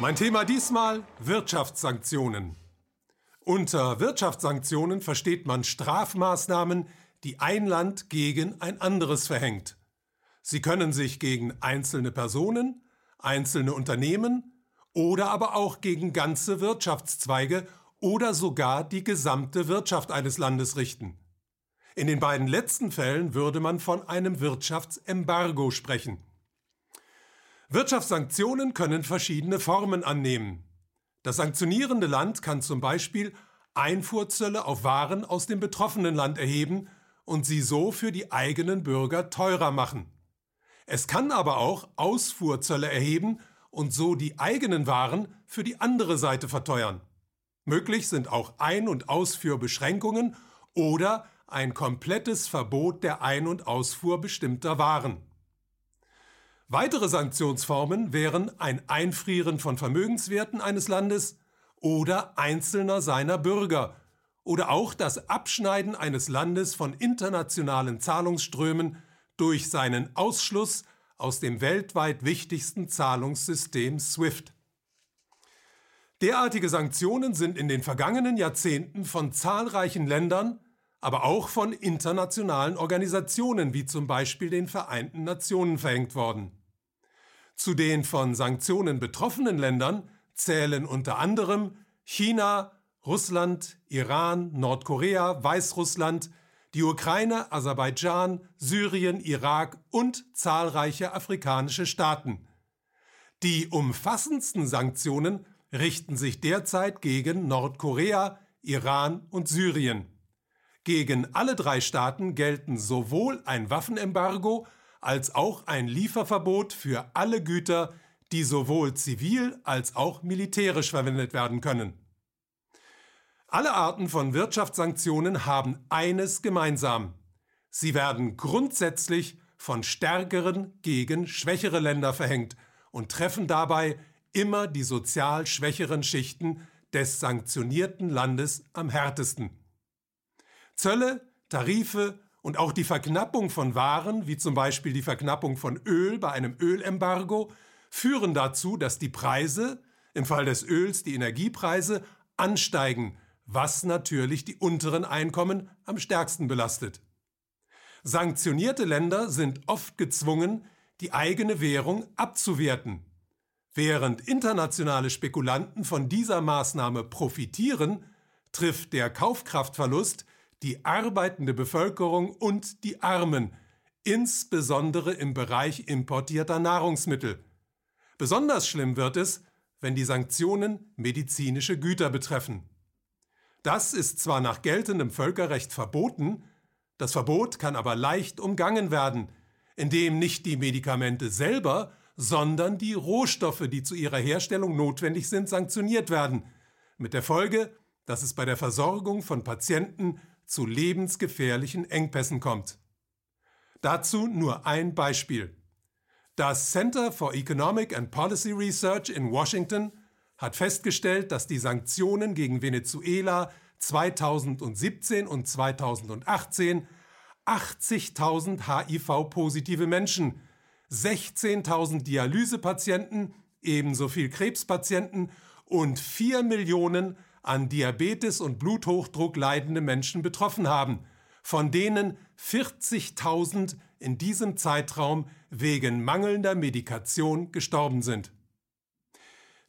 Mein Thema diesmal Wirtschaftssanktionen. Unter Wirtschaftssanktionen versteht man Strafmaßnahmen, die ein Land gegen ein anderes verhängt. Sie können sich gegen einzelne Personen, einzelne Unternehmen oder aber auch gegen ganze Wirtschaftszweige oder sogar die gesamte Wirtschaft eines Landes richten. In den beiden letzten Fällen würde man von einem Wirtschaftsembargo sprechen. Wirtschaftssanktionen können verschiedene Formen annehmen. Das sanktionierende Land kann zum Beispiel Einfuhrzölle auf Waren aus dem betroffenen Land erheben und sie so für die eigenen Bürger teurer machen. Es kann aber auch Ausfuhrzölle erheben und so die eigenen Waren für die andere Seite verteuern. Möglich sind auch Ein- und Ausfuhrbeschränkungen oder ein komplettes Verbot der Ein- und Ausfuhr bestimmter Waren. Weitere Sanktionsformen wären ein Einfrieren von Vermögenswerten eines Landes oder einzelner seiner Bürger oder auch das Abschneiden eines Landes von internationalen Zahlungsströmen durch seinen Ausschluss aus dem weltweit wichtigsten Zahlungssystem SWIFT. Derartige Sanktionen sind in den vergangenen Jahrzehnten von zahlreichen Ländern, aber auch von internationalen Organisationen wie zum Beispiel den Vereinten Nationen verhängt worden. Zu den von Sanktionen betroffenen Ländern zählen unter anderem China, Russland, Iran, Nordkorea, Weißrussland, die Ukraine, Aserbaidschan, Syrien, Irak und zahlreiche afrikanische Staaten. Die umfassendsten Sanktionen richten sich derzeit gegen Nordkorea, Iran und Syrien. Gegen alle drei Staaten gelten sowohl ein Waffenembargo als auch ein Lieferverbot für alle Güter, die sowohl zivil als auch militärisch verwendet werden können. Alle Arten von Wirtschaftssanktionen haben eines gemeinsam. Sie werden grundsätzlich von stärkeren gegen schwächere Länder verhängt und treffen dabei immer die sozial schwächeren Schichten des sanktionierten Landes am härtesten. Zölle, Tarife und auch die Verknappung von Waren, wie zum Beispiel die Verknappung von Öl bei einem Ölembargo, führen dazu, dass die Preise, im Fall des Öls die Energiepreise, ansteigen, was natürlich die unteren Einkommen am stärksten belastet. Sanktionierte Länder sind oft gezwungen, die eigene Währung abzuwerten. Während internationale Spekulanten von dieser Maßnahme profitieren, trifft der Kaufkraftverlust die arbeitende Bevölkerung und die Armen, insbesondere im Bereich importierter Nahrungsmittel. Besonders schlimm wird es, wenn die Sanktionen medizinische Güter betreffen. Das ist zwar nach geltendem Völkerrecht verboten, das Verbot kann aber leicht umgangen werden, indem nicht die Medikamente selber, sondern die Rohstoffe, die zu ihrer Herstellung notwendig sind, sanktioniert werden, mit der Folge, dass es bei der Versorgung von Patienten zu lebensgefährlichen Engpässen kommt. Dazu nur ein Beispiel. Das Center for Economic and Policy Research in Washington hat festgestellt, dass die Sanktionen gegen Venezuela 2017 und 2018 80.000 HIV-positive Menschen, 16.000 Dialysepatienten, ebenso viel Krebspatienten und 4 Millionen an Diabetes und Bluthochdruck leidende Menschen betroffen haben, von denen 40.000 in diesem Zeitraum wegen mangelnder Medikation gestorben sind.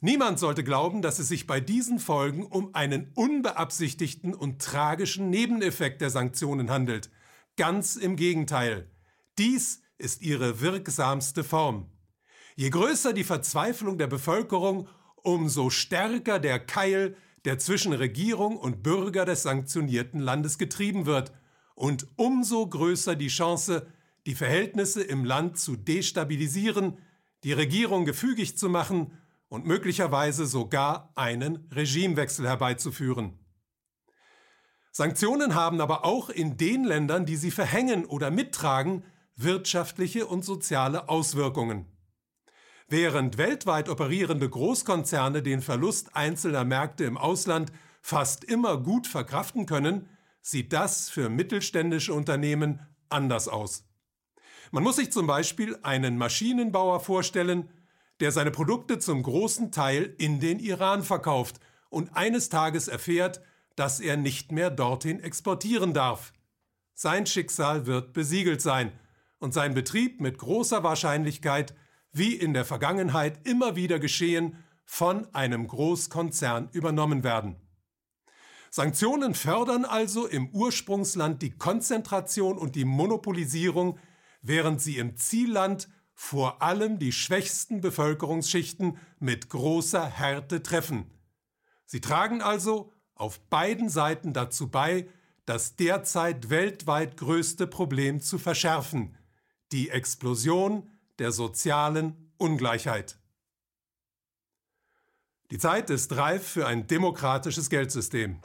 Niemand sollte glauben, dass es sich bei diesen Folgen um einen unbeabsichtigten und tragischen Nebeneffekt der Sanktionen handelt. Ganz im Gegenteil. Dies ist ihre wirksamste Form. Je größer die Verzweiflung der Bevölkerung, umso stärker der Keil, der zwischen Regierung und Bürger des sanktionierten Landes getrieben wird, und umso größer die Chance, die Verhältnisse im Land zu destabilisieren, die Regierung gefügig zu machen und möglicherweise sogar einen Regimewechsel herbeizuführen. Sanktionen haben aber auch in den Ländern, die sie verhängen oder mittragen, wirtschaftliche und soziale Auswirkungen. Während weltweit operierende Großkonzerne den Verlust einzelner Märkte im Ausland fast immer gut verkraften können, sieht das für mittelständische Unternehmen anders aus. Man muss sich zum Beispiel einen Maschinenbauer vorstellen, der seine Produkte zum großen Teil in den Iran verkauft und eines Tages erfährt, dass er nicht mehr dorthin exportieren darf. Sein Schicksal wird besiegelt sein und sein Betrieb mit großer Wahrscheinlichkeit, wie in der Vergangenheit immer wieder geschehen, von einem Großkonzern übernommen werden. Sanktionen fördern also im Ursprungsland die Konzentration und die Monopolisierung, während sie im Zielland vor allem die schwächsten Bevölkerungsschichten mit großer Härte treffen. Sie tragen also auf beiden Seiten dazu bei, das derzeit weltweit größte Problem zu verschärfen, die Explosion der sozialen Ungleichheit. Die Zeit ist reif für ein demokratisches Geldsystem.